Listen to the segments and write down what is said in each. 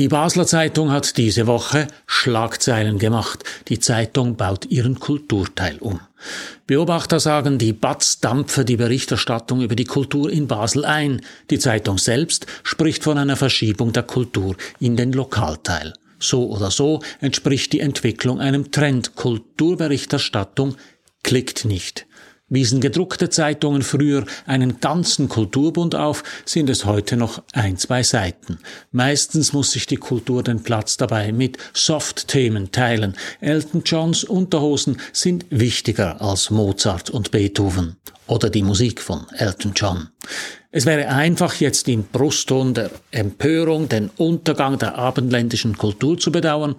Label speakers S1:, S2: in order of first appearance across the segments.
S1: Die Basler Zeitung hat diese Woche Schlagzeilen gemacht. Die Zeitung baut ihren Kulturteil um. Beobachter sagen, die Batz dampfe die Berichterstattung über die Kultur in Basel ein. Die Zeitung selbst spricht von einer Verschiebung der Kultur in den Lokalteil. So oder so entspricht die Entwicklung einem Trend. Kulturberichterstattung klickt nicht. Wiesen gedruckte Zeitungen früher einen ganzen Kulturbund auf, sind es heute noch ein, zwei Seiten. Meistens muss sich die Kultur den Platz dabei mit Soft-Themen teilen. Elton Johns Unterhosen sind wichtiger als Mozart und Beethoven oder die Musik von Elton John. Es wäre einfach jetzt im Brustton der Empörung den Untergang der abendländischen Kultur zu bedauern,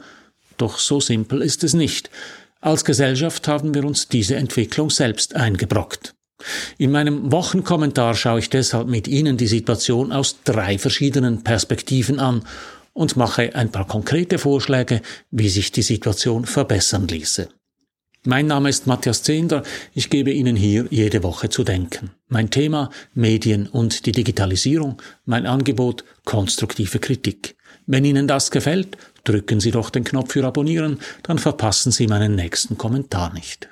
S1: doch so simpel ist es nicht. Als Gesellschaft haben wir uns diese Entwicklung selbst eingebrockt. In meinem Wochenkommentar schaue ich deshalb mit Ihnen die Situation aus drei verschiedenen Perspektiven an und mache ein paar konkrete Vorschläge, wie sich die Situation verbessern ließe. Mein Name ist Matthias Zehnder, ich gebe Ihnen hier jede Woche zu denken. Mein Thema Medien und die Digitalisierung, mein Angebot konstruktive Kritik. Wenn Ihnen das gefällt, drücken Sie doch den Knopf für Abonnieren, dann verpassen Sie meinen nächsten Kommentar nicht.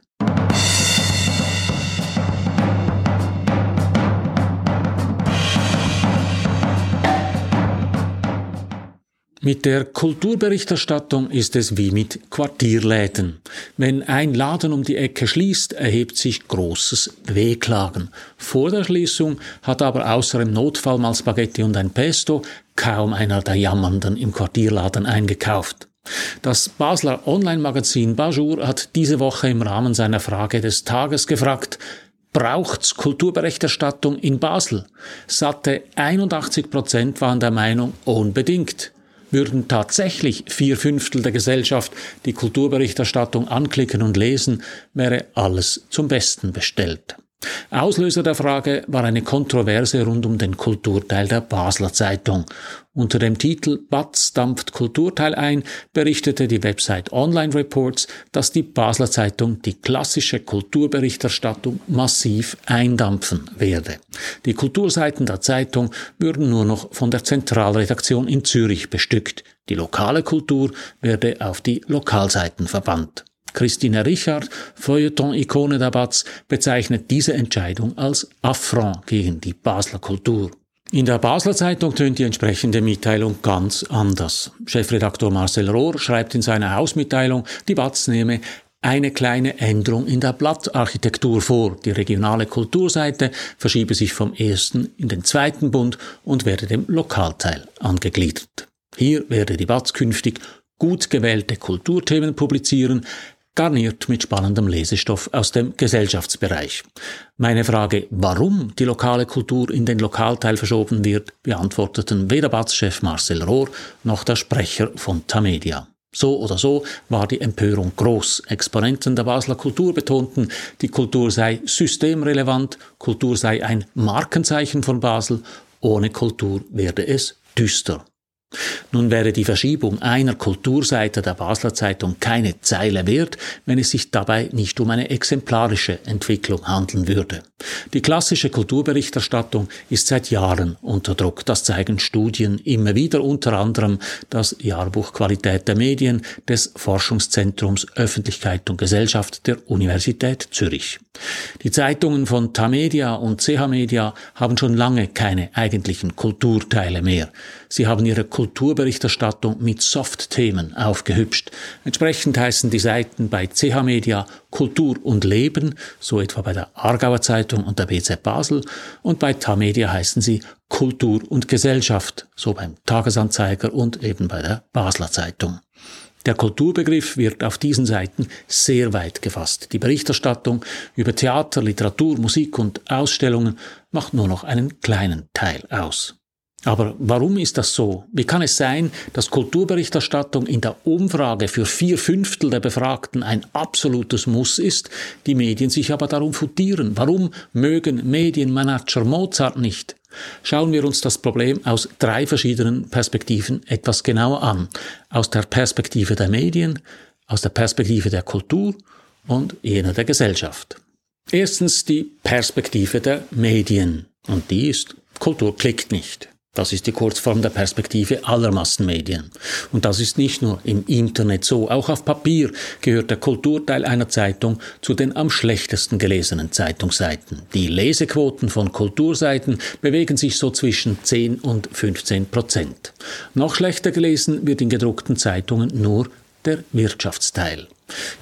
S1: Mit der Kulturberichterstattung ist es wie mit Quartierläden. Wenn ein Laden um die Ecke schließt, erhebt sich großes Wehklagen. Vor der Schließung hat aber außer im Notfall mal Spaghetti und ein Pesto kaum einer der Jammernden im Quartierladen eingekauft. Das Basler Online-Magazin Bajour hat diese Woche im Rahmen seiner Frage des Tages gefragt, braucht's Kulturberichterstattung in Basel? Satte 81 Prozent waren der Meinung, unbedingt würden tatsächlich vier Fünftel der Gesellschaft die Kulturberichterstattung anklicken und lesen, wäre alles zum Besten bestellt. Auslöser der Frage war eine Kontroverse rund um den Kulturteil der Basler Zeitung. Unter dem Titel Batz dampft Kulturteil ein berichtete die Website Online Reports, dass die Basler Zeitung die klassische Kulturberichterstattung massiv eindampfen werde. Die Kulturseiten der Zeitung würden nur noch von der Zentralredaktion in Zürich bestückt. Die lokale Kultur werde auf die Lokalseiten verbannt. Christine Richard, Feuilleton-Ikone der Batz, bezeichnet diese Entscheidung als Affront gegen die Basler Kultur. In der Basler Zeitung tönt die entsprechende Mitteilung ganz anders. Chefredaktor Marcel Rohr schreibt in seiner Hausmitteilung, die Batz nehme eine kleine Änderung in der Blattarchitektur vor. Die regionale Kulturseite verschiebe sich vom ersten in den zweiten Bund und werde dem Lokalteil angegliedert. Hier werde die Batz künftig gut gewählte Kulturthemen publizieren, garniert mit spannendem Lesestoff aus dem Gesellschaftsbereich. Meine Frage, warum die lokale Kultur in den Lokalteil verschoben wird, beantworteten weder Batz-Chef Marcel Rohr noch der Sprecher von Tamedia. So oder so war die Empörung groß. Exponenten der Basler Kultur betonten, die Kultur sei systemrelevant, Kultur sei ein Markenzeichen von Basel, ohne Kultur werde es düster. Nun wäre die Verschiebung einer Kulturseite der Basler Zeitung keine Zeile wert, wenn es sich dabei nicht um eine exemplarische Entwicklung handeln würde. Die klassische Kulturberichterstattung ist seit Jahren unter Druck. Das zeigen Studien immer wieder, unter anderem das Jahrbuch Qualität der Medien des Forschungszentrums Öffentlichkeit und Gesellschaft der Universität Zürich. Die Zeitungen von Tamedia und CH Media haben schon lange keine eigentlichen Kulturteile mehr. Sie haben ihre Kulturberichterstattung mit Soft-Themen aufgehübscht. Entsprechend heißen die Seiten bei CH Media Kultur und Leben, so etwa bei der Aargauer Zeitung und der BZ Basel, und bei Tamedia heißen sie Kultur und Gesellschaft, so beim Tagesanzeiger und eben bei der Basler Zeitung. Der Kulturbegriff wird auf diesen Seiten sehr weit gefasst. Die Berichterstattung über Theater, Literatur, Musik und Ausstellungen macht nur noch einen kleinen Teil aus. Aber warum ist das so? Wie kann es sein, dass Kulturberichterstattung in der Umfrage für vier Fünftel der Befragten ein absolutes Muss ist, die Medien sich aber darum futieren? Warum mögen Medienmanager Mozart nicht? Schauen wir uns das Problem aus drei verschiedenen Perspektiven etwas genauer an. Aus der Perspektive der Medien, aus der Perspektive der Kultur und jener der Gesellschaft. Erstens die Perspektive der Medien. Und die ist, Kultur klickt nicht. Das ist die Kurzform der Perspektive aller Massenmedien. Und das ist nicht nur im Internet so, auch auf Papier gehört der Kulturteil einer Zeitung zu den am schlechtesten gelesenen Zeitungsseiten. Die Lesequoten von Kulturseiten bewegen sich so zwischen 10 und 15 Prozent. Noch schlechter gelesen wird in gedruckten Zeitungen nur der Wirtschaftsteil.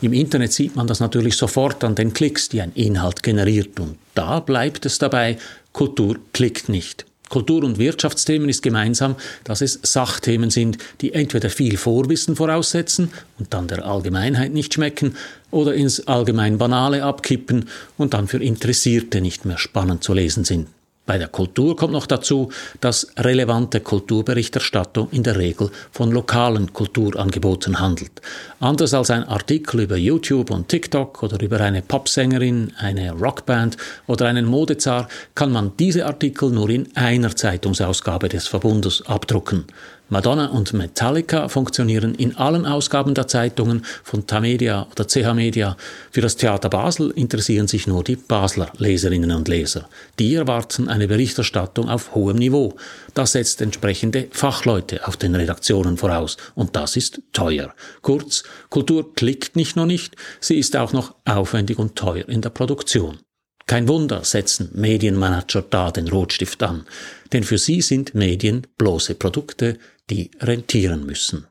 S1: Im Internet sieht man das natürlich sofort an den Klicks, die ein Inhalt generiert. Und da bleibt es dabei, Kultur klickt nicht. Kultur- und Wirtschaftsthemen ist gemeinsam, dass es Sachthemen sind, die entweder viel Vorwissen voraussetzen und dann der Allgemeinheit nicht schmecken oder ins allgemein Banale abkippen und dann für Interessierte nicht mehr spannend zu lesen sind. Bei der Kultur kommt noch dazu, dass relevante Kulturberichterstattung in der Regel von lokalen Kulturangeboten handelt. Anders als ein Artikel über YouTube und TikTok oder über eine Popsängerin, eine Rockband oder einen Modezar kann man diese Artikel nur in einer Zeitungsausgabe des Verbundes abdrucken. Madonna und Metallica funktionieren in allen Ausgaben der Zeitungen von Tamedia oder CH Media. Für das Theater Basel interessieren sich nur die Basler Leserinnen und Leser. Die erwarten eine Berichterstattung auf hohem Niveau. Das setzt entsprechende Fachleute auf den Redaktionen voraus. Und das ist teuer. Kurz, Kultur klickt nicht nur nicht, sie ist auch noch aufwendig und teuer in der Produktion. Kein Wunder setzen Medienmanager da den Rotstift an, denn für sie sind Medien bloße Produkte, die rentieren müssen.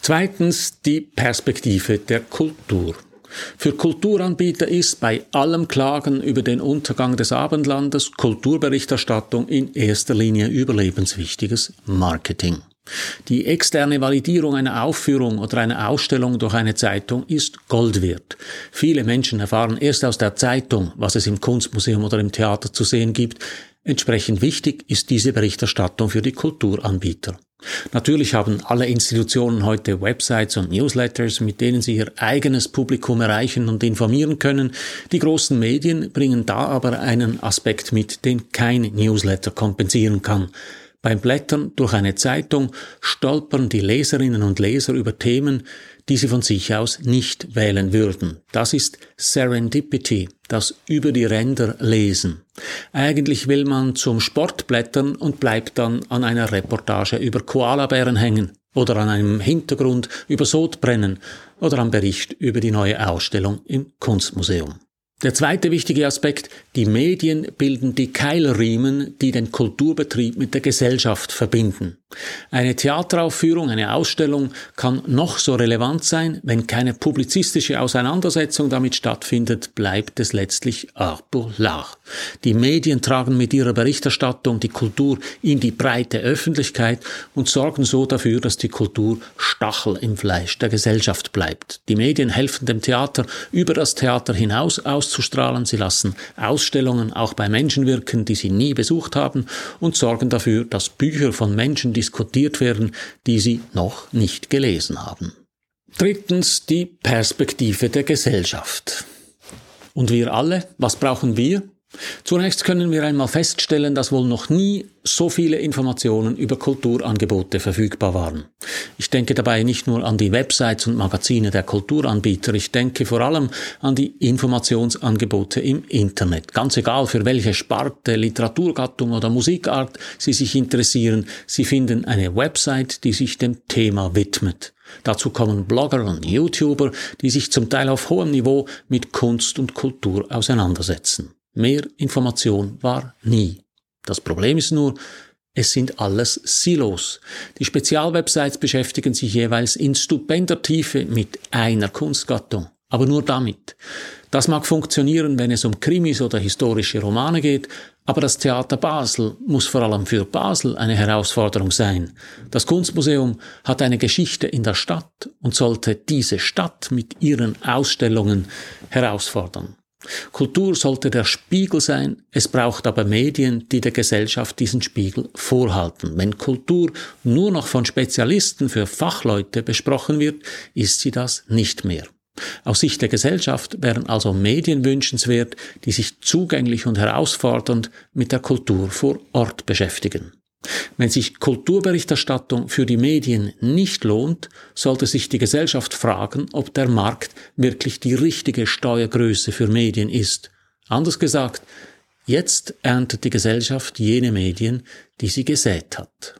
S1: Zweitens die Perspektive der Kultur. Für Kulturanbieter ist bei allem Klagen über den Untergang des Abendlandes Kulturberichterstattung in erster Linie überlebenswichtiges Marketing. Die externe Validierung einer Aufführung oder einer Ausstellung durch eine Zeitung ist Gold wert. Viele Menschen erfahren erst aus der Zeitung, was es im Kunstmuseum oder im Theater zu sehen gibt. Entsprechend wichtig ist diese Berichterstattung für die Kulturanbieter. Natürlich haben alle Institutionen heute Websites und Newsletters, mit denen sie ihr eigenes Publikum erreichen und informieren können. Die großen Medien bringen da aber einen Aspekt mit, den kein Newsletter kompensieren kann. Beim Blättern durch eine Zeitung stolpern die Leserinnen und Leser über Themen, die sie von sich aus nicht wählen würden. Das ist Serendipity, das über die Ränder lesen. Eigentlich will man zum Sport blättern und bleibt dann an einer Reportage über Koalabären hängen oder an einem Hintergrund über Sodbrennen oder am Bericht über die neue Ausstellung im Kunstmuseum. Der zweite wichtige Aspekt, die Medien bilden die Keilriemen, die den Kulturbetrieb mit der Gesellschaft verbinden. Eine Theateraufführung, eine Ausstellung kann noch so relevant sein, wenn keine publizistische Auseinandersetzung damit stattfindet, bleibt es letztlich art. Die Medien tragen mit ihrer Berichterstattung die Kultur in die breite Öffentlichkeit und sorgen so dafür, dass die Kultur Stachel im Fleisch der Gesellschaft bleibt. Die Medien helfen dem Theater über das Theater hinaus auszustrahlen, sie lassen Ausstellungen auch bei Menschen wirken, die sie nie besucht haben und sorgen dafür, dass Bücher von Menschen, die diskutiert werden, die Sie noch nicht gelesen haben. Drittens die Perspektive der Gesellschaft. Und wir alle, was brauchen wir? Zunächst können wir einmal feststellen, dass wohl noch nie so viele Informationen über Kulturangebote verfügbar waren. Ich denke dabei nicht nur an die Websites und Magazine der Kulturanbieter, ich denke vor allem an die Informationsangebote im Internet. Ganz egal, für welche Sparte, Literaturgattung oder Musikart Sie sich interessieren, Sie finden eine Website, die sich dem Thema widmet. Dazu kommen Blogger und YouTuber, die sich zum Teil auf hohem Niveau mit Kunst und Kultur auseinandersetzen. Mehr Information war nie. Das Problem ist nur, es sind alles Silos. Die Spezialwebsites beschäftigen sich jeweils in stupender Tiefe mit einer Kunstgattung, aber nur damit. Das mag funktionieren, wenn es um Krimis oder historische Romane geht, aber das Theater Basel muss vor allem für Basel eine Herausforderung sein. Das Kunstmuseum hat eine Geschichte in der Stadt und sollte diese Stadt mit ihren Ausstellungen herausfordern. Kultur sollte der Spiegel sein, es braucht aber Medien, die der Gesellschaft diesen Spiegel vorhalten. Wenn Kultur nur noch von Spezialisten für Fachleute besprochen wird, ist sie das nicht mehr. Aus Sicht der Gesellschaft wären also Medien wünschenswert, die sich zugänglich und herausfordernd mit der Kultur vor Ort beschäftigen. Wenn sich Kulturberichterstattung für die Medien nicht lohnt, sollte sich die Gesellschaft fragen, ob der Markt wirklich die richtige Steuergröße für Medien ist. Anders gesagt, Jetzt erntet die Gesellschaft jene Medien, die sie gesät hat.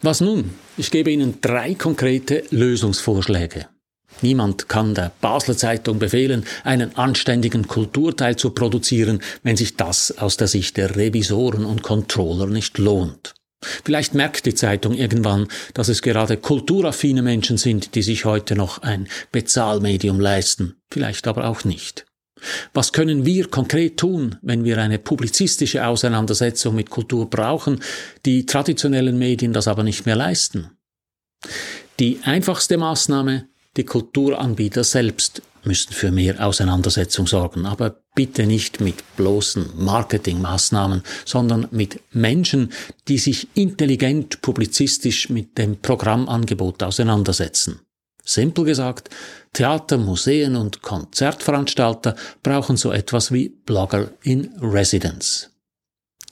S1: Was nun? Ich gebe Ihnen drei konkrete Lösungsvorschläge. Niemand kann der Basler Zeitung befehlen, einen anständigen Kulturteil zu produzieren, wenn sich das aus der Sicht der Revisoren und Controller nicht lohnt. Vielleicht merkt die Zeitung irgendwann, dass es gerade kulturaffine Menschen sind, die sich heute noch ein Bezahlmedium leisten, vielleicht aber auch nicht. Was können wir konkret tun, wenn wir eine publizistische Auseinandersetzung mit Kultur brauchen, die traditionellen Medien das aber nicht mehr leisten? Die einfachste Maßnahme, die Kulturanbieter selbst müssen für mehr Auseinandersetzung sorgen, aber bitte nicht mit bloßen Marketingmaßnahmen, sondern mit Menschen, die sich intelligent publizistisch mit dem Programmangebot auseinandersetzen. Simpel gesagt, Theater, Museen und Konzertveranstalter brauchen so etwas wie Blogger in Residence.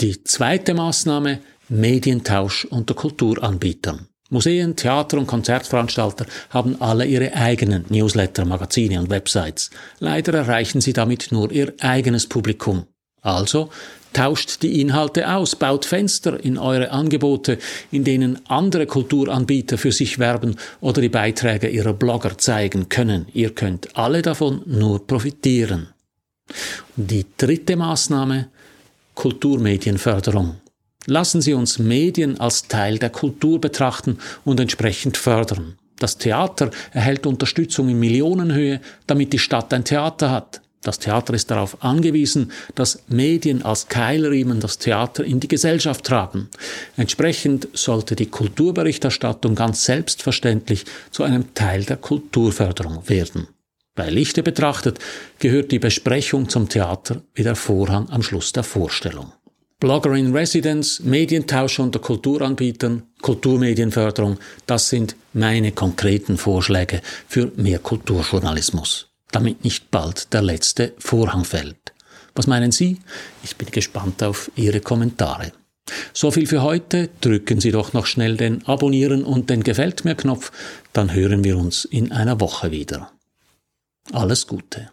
S1: Die zweite Maßnahme Medientausch unter Kulturanbietern. Museen, Theater und Konzertveranstalter haben alle ihre eigenen Newsletter, Magazine und Websites. Leider erreichen sie damit nur ihr eigenes Publikum. Also tauscht die Inhalte aus, baut Fenster in eure Angebote, in denen andere Kulturanbieter für sich werben oder die Beiträge ihrer Blogger zeigen können. Ihr könnt alle davon nur profitieren. Die dritte Maßnahme Kulturmedienförderung. Lassen Sie uns Medien als Teil der Kultur betrachten und entsprechend fördern. Das Theater erhält Unterstützung in Millionenhöhe, damit die Stadt ein Theater hat. Das Theater ist darauf angewiesen, dass Medien als Keilriemen das Theater in die Gesellschaft tragen. Entsprechend sollte die Kulturberichterstattung ganz selbstverständlich zu einem Teil der Kulturförderung werden. Bei Lichte betrachtet gehört die Besprechung zum Theater wie der Vorhang am Schluss der Vorstellung. Blogger in Residence, Medientausch unter Kulturanbietern, Kulturmedienförderung, das sind meine konkreten Vorschläge für mehr Kulturjournalismus, damit nicht bald der letzte Vorhang fällt. Was meinen Sie? Ich bin gespannt auf Ihre Kommentare. So viel für heute. Drücken Sie doch noch schnell den Abonnieren und den Gefällt mir Knopf, dann hören wir uns in einer Woche wieder. Alles Gute.